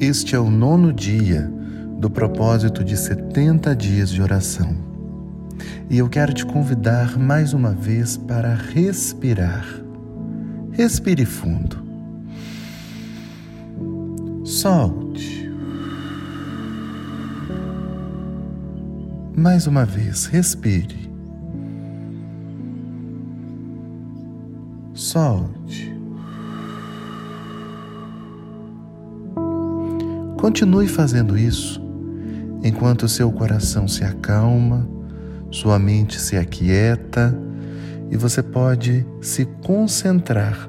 Este é o nono dia do propósito de 70 dias de oração. E eu quero te convidar mais uma vez para respirar. Respire fundo. Solte. Mais uma vez, respire. Solte. Continue fazendo isso enquanto seu coração se acalma, sua mente se aquieta e você pode se concentrar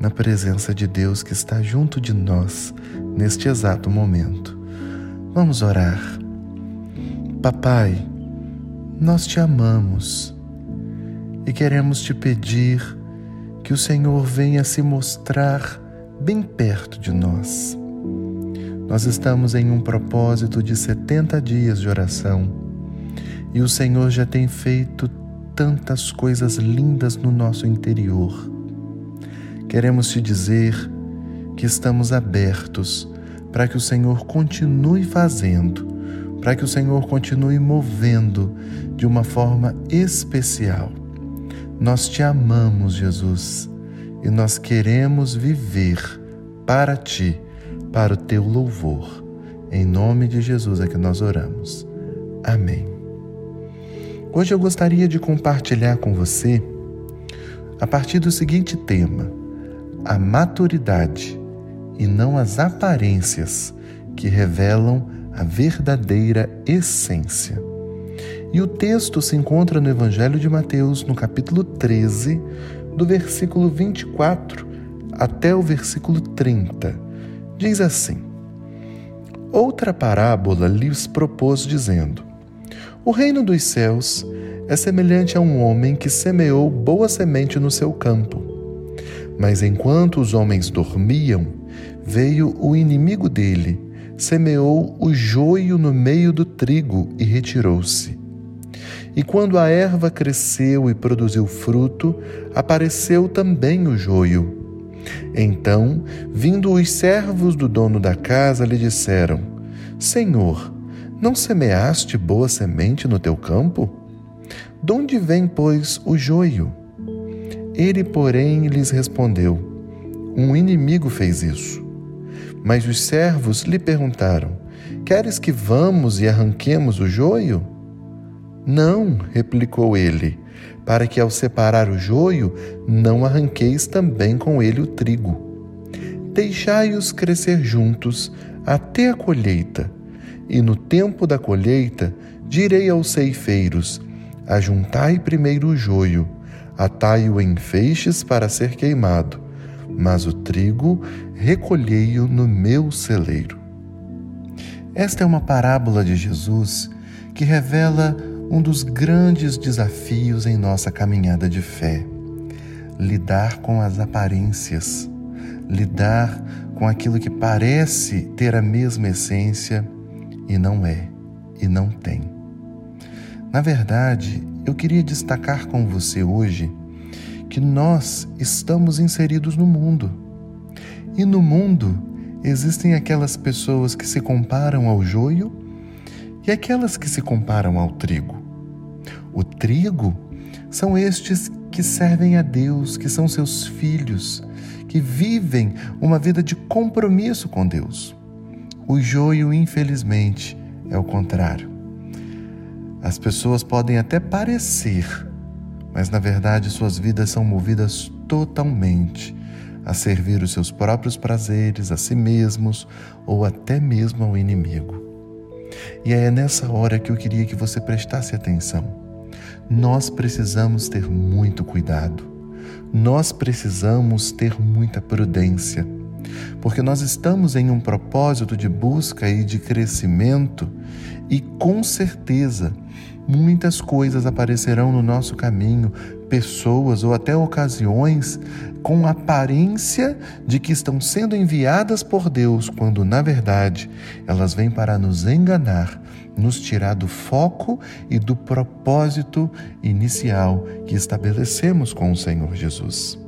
na presença de Deus que está junto de nós neste exato momento. Vamos orar. Papai, nós te amamos e queremos te pedir que o Senhor venha se mostrar bem perto de nós nós estamos em um propósito de 70 dias de oração e o Senhor já tem feito tantas coisas lindas no nosso interior. Queremos te dizer que estamos abertos para que o Senhor continue fazendo, para que o Senhor continue movendo de uma forma especial. Nós te amamos, Jesus, e nós queremos viver para ti para o teu louvor. Em nome de Jesus é que nós oramos. Amém. Hoje eu gostaria de compartilhar com você a partir do seguinte tema: a maturidade e não as aparências que revelam a verdadeira essência. E o texto se encontra no Evangelho de Mateus, no capítulo 13, do versículo 24 até o versículo 30 Diz assim: Outra parábola lhes propôs, dizendo: O reino dos céus é semelhante a um homem que semeou boa semente no seu campo. Mas enquanto os homens dormiam, veio o inimigo dele, semeou o joio no meio do trigo e retirou-se. E quando a erva cresceu e produziu fruto, apareceu também o joio. Então, vindo os servos do dono da casa, lhe disseram: Senhor, não semeaste boa semente no teu campo? De onde vem, pois, o joio? Ele, porém, lhes respondeu: Um inimigo fez isso. Mas os servos lhe perguntaram: Queres que vamos e arranquemos o joio? Não, replicou ele para que ao separar o joio, não arranqueis também com ele o trigo. Deixai-os crescer juntos até a colheita, e no tempo da colheita direi aos ceifeiros: Ajuntai primeiro o joio, atai-o em feixes para ser queimado, mas o trigo recolhei-o no meu celeiro. Esta é uma parábola de Jesus que revela um dos grandes desafios em nossa caminhada de fé. Lidar com as aparências, lidar com aquilo que parece ter a mesma essência e não é, e não tem. Na verdade, eu queria destacar com você hoje que nós estamos inseridos no mundo. E no mundo existem aquelas pessoas que se comparam ao joio e aquelas que se comparam ao trigo. O trigo são estes que servem a Deus, que são seus filhos, que vivem uma vida de compromisso com Deus. O joio, infelizmente, é o contrário. As pessoas podem até parecer, mas na verdade suas vidas são movidas totalmente a servir os seus próprios prazeres, a si mesmos ou até mesmo ao inimigo. E é nessa hora que eu queria que você prestasse atenção nós precisamos ter muito cuidado. Nós precisamos ter muita prudência, porque nós estamos em um propósito de busca e de crescimento e com certeza muitas coisas aparecerão no nosso caminho, pessoas ou até ocasiões com aparência de que estão sendo enviadas por Deus, quando na verdade elas vêm para nos enganar, nos tirar do foco e do propósito inicial que estabelecemos com o Senhor Jesus.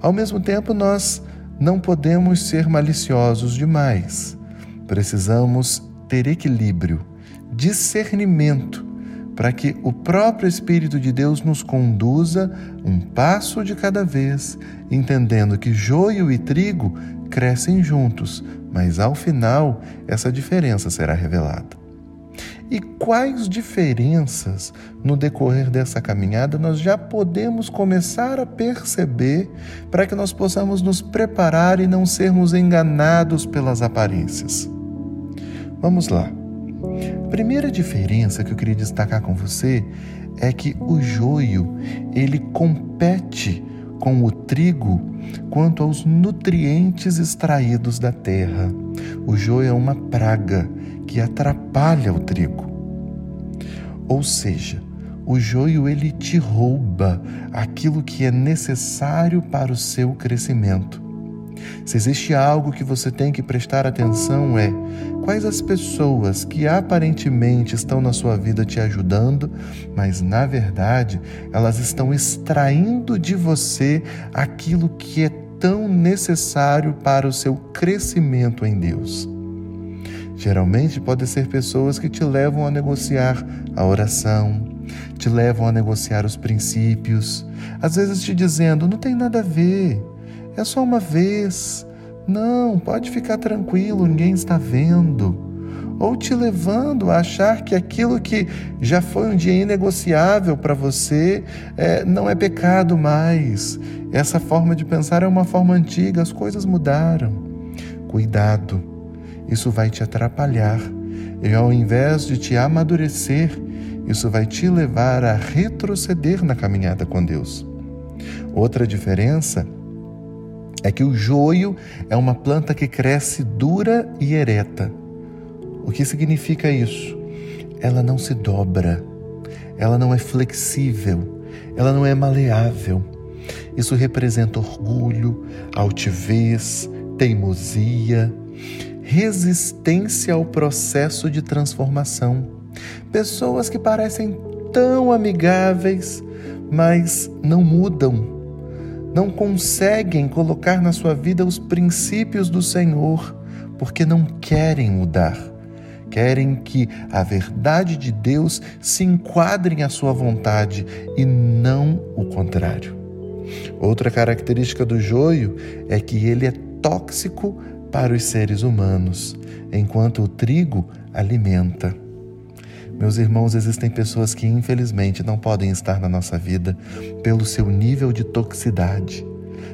Ao mesmo tempo, nós não podemos ser maliciosos demais. Precisamos ter equilíbrio, discernimento, para que o próprio Espírito de Deus nos conduza um passo de cada vez, entendendo que joio e trigo crescem juntos, mas ao final essa diferença será revelada. E quais diferenças no decorrer dessa caminhada nós já podemos começar a perceber para que nós possamos nos preparar e não sermos enganados pelas aparências? Vamos lá. A primeira diferença que eu queria destacar com você é que o joio, ele compete com o trigo quanto aos nutrientes extraídos da terra. O joio é uma praga que atrapalha o trigo. Ou seja, o joio ele te rouba aquilo que é necessário para o seu crescimento. Se existe algo que você tem que prestar atenção é quais as pessoas que aparentemente estão na sua vida te ajudando, mas na verdade elas estão extraindo de você aquilo que é tão necessário para o seu crescimento em Deus. Geralmente podem ser pessoas que te levam a negociar a oração, te levam a negociar os princípios, às vezes te dizendo: não tem nada a ver, é só uma vez. Não, pode ficar tranquilo, ninguém está vendo. Ou te levando a achar que aquilo que já foi um dia inegociável para você é, não é pecado mais. Essa forma de pensar é uma forma antiga, as coisas mudaram. Cuidado isso vai te atrapalhar. E ao invés de te amadurecer, isso vai te levar a retroceder na caminhada com Deus. Outra diferença é que o joio é uma planta que cresce dura e ereta. O que significa isso? Ela não se dobra, ela não é flexível, ela não é maleável. Isso representa orgulho, altivez, teimosia resistência ao processo de transformação. Pessoas que parecem tão amigáveis, mas não mudam, não conseguem colocar na sua vida os princípios do Senhor, porque não querem mudar. Querem que a verdade de Deus se enquadre à sua vontade e não o contrário. Outra característica do joio é que ele é tóxico para os seres humanos, enquanto o trigo alimenta. Meus irmãos, existem pessoas que infelizmente não podem estar na nossa vida pelo seu nível de toxicidade.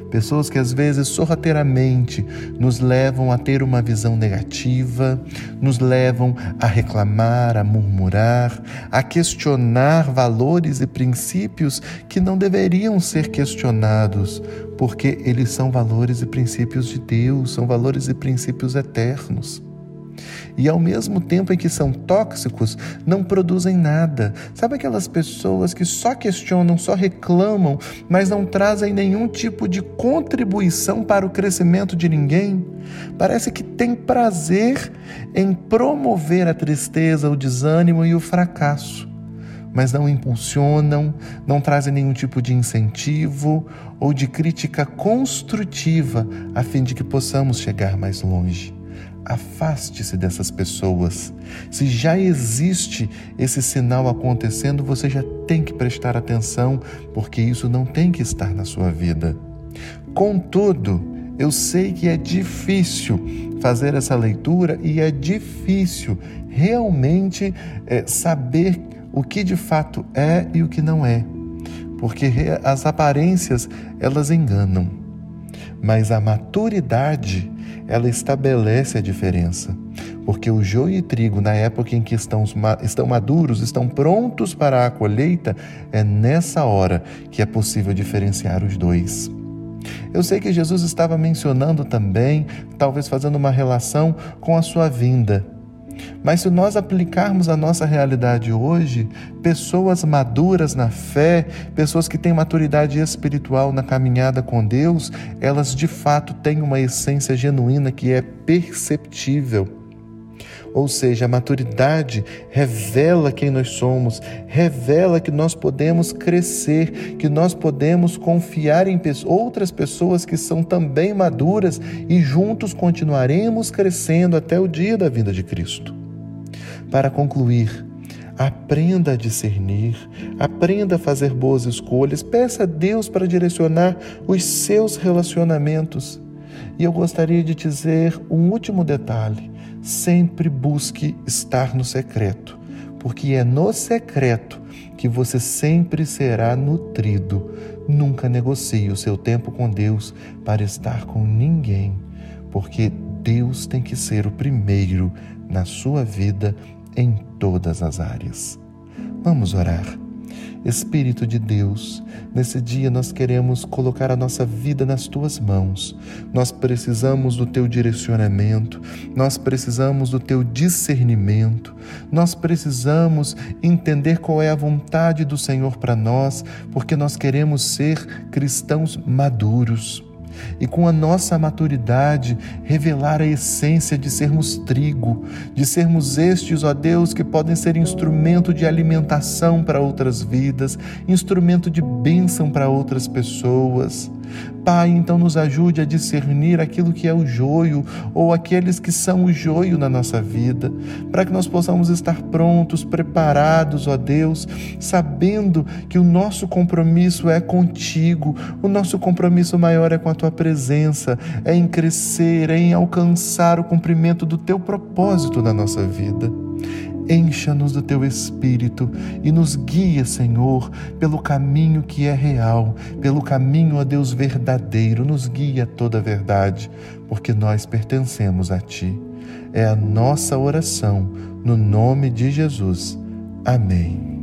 Pessoas que às vezes sorrateiramente nos levam a ter uma visão negativa, nos levam a reclamar, a murmurar, a questionar valores e princípios que não deveriam ser questionados, porque eles são valores e princípios de Deus, são valores e princípios eternos e ao mesmo tempo em que são tóxicos, não produzem nada. Sabe aquelas pessoas que só questionam, só reclamam, mas não trazem nenhum tipo de contribuição para o crescimento de ninguém? Parece que tem prazer em promover a tristeza, o desânimo e o fracasso mas não impulsionam, não trazem nenhum tipo de incentivo ou de crítica construtiva a fim de que possamos chegar mais longe. Afaste-se dessas pessoas. Se já existe esse sinal acontecendo, você já tem que prestar atenção, porque isso não tem que estar na sua vida. Contudo, eu sei que é difícil fazer essa leitura e é difícil realmente é, saber o que de fato é e o que não é, porque as aparências elas enganam, mas a maturidade ela estabelece a diferença. Porque o joio e trigo, na época em que estão, estão maduros, estão prontos para a colheita, é nessa hora que é possível diferenciar os dois. Eu sei que Jesus estava mencionando também, talvez fazendo uma relação com a sua vinda. Mas se nós aplicarmos a nossa realidade hoje, pessoas maduras na fé, pessoas que têm maturidade espiritual na caminhada com Deus, elas de fato têm uma essência genuína que é perceptível. Ou seja, a maturidade revela quem nós somos, revela que nós podemos crescer, que nós podemos confiar em outras pessoas que são também maduras e juntos continuaremos crescendo até o dia da vinda de Cristo. Para concluir, aprenda a discernir, aprenda a fazer boas escolhas, peça a Deus para direcionar os seus relacionamentos. E eu gostaria de dizer um último detalhe: sempre busque estar no secreto, porque é no secreto que você sempre será nutrido. Nunca negocie o seu tempo com Deus para estar com ninguém, porque Deus tem que ser o primeiro na sua vida em todas as áreas. Vamos orar. Espírito de Deus, nesse dia nós queremos colocar a nossa vida nas tuas mãos. Nós precisamos do teu direcionamento, nós precisamos do teu discernimento, nós precisamos entender qual é a vontade do Senhor para nós, porque nós queremos ser cristãos maduros e com a nossa maturidade revelar a essência de sermos trigo, de sermos estes, ó Deus, que podem ser instrumento de alimentação para outras vidas, instrumento de bênção para outras pessoas. Pai, então nos ajude a discernir aquilo que é o joio ou aqueles que são o joio na nossa vida, para que nós possamos estar prontos, preparados, ó Deus, sabendo que o nosso compromisso é contigo, o nosso compromisso maior é com a tua presença, é em crescer, é em alcançar o cumprimento do teu propósito na nossa vida. Encha-nos do teu espírito e nos guia, Senhor, pelo caminho que é real, pelo caminho, a Deus, verdadeiro. Nos guia toda a verdade, porque nós pertencemos a ti. É a nossa oração, no nome de Jesus. Amém.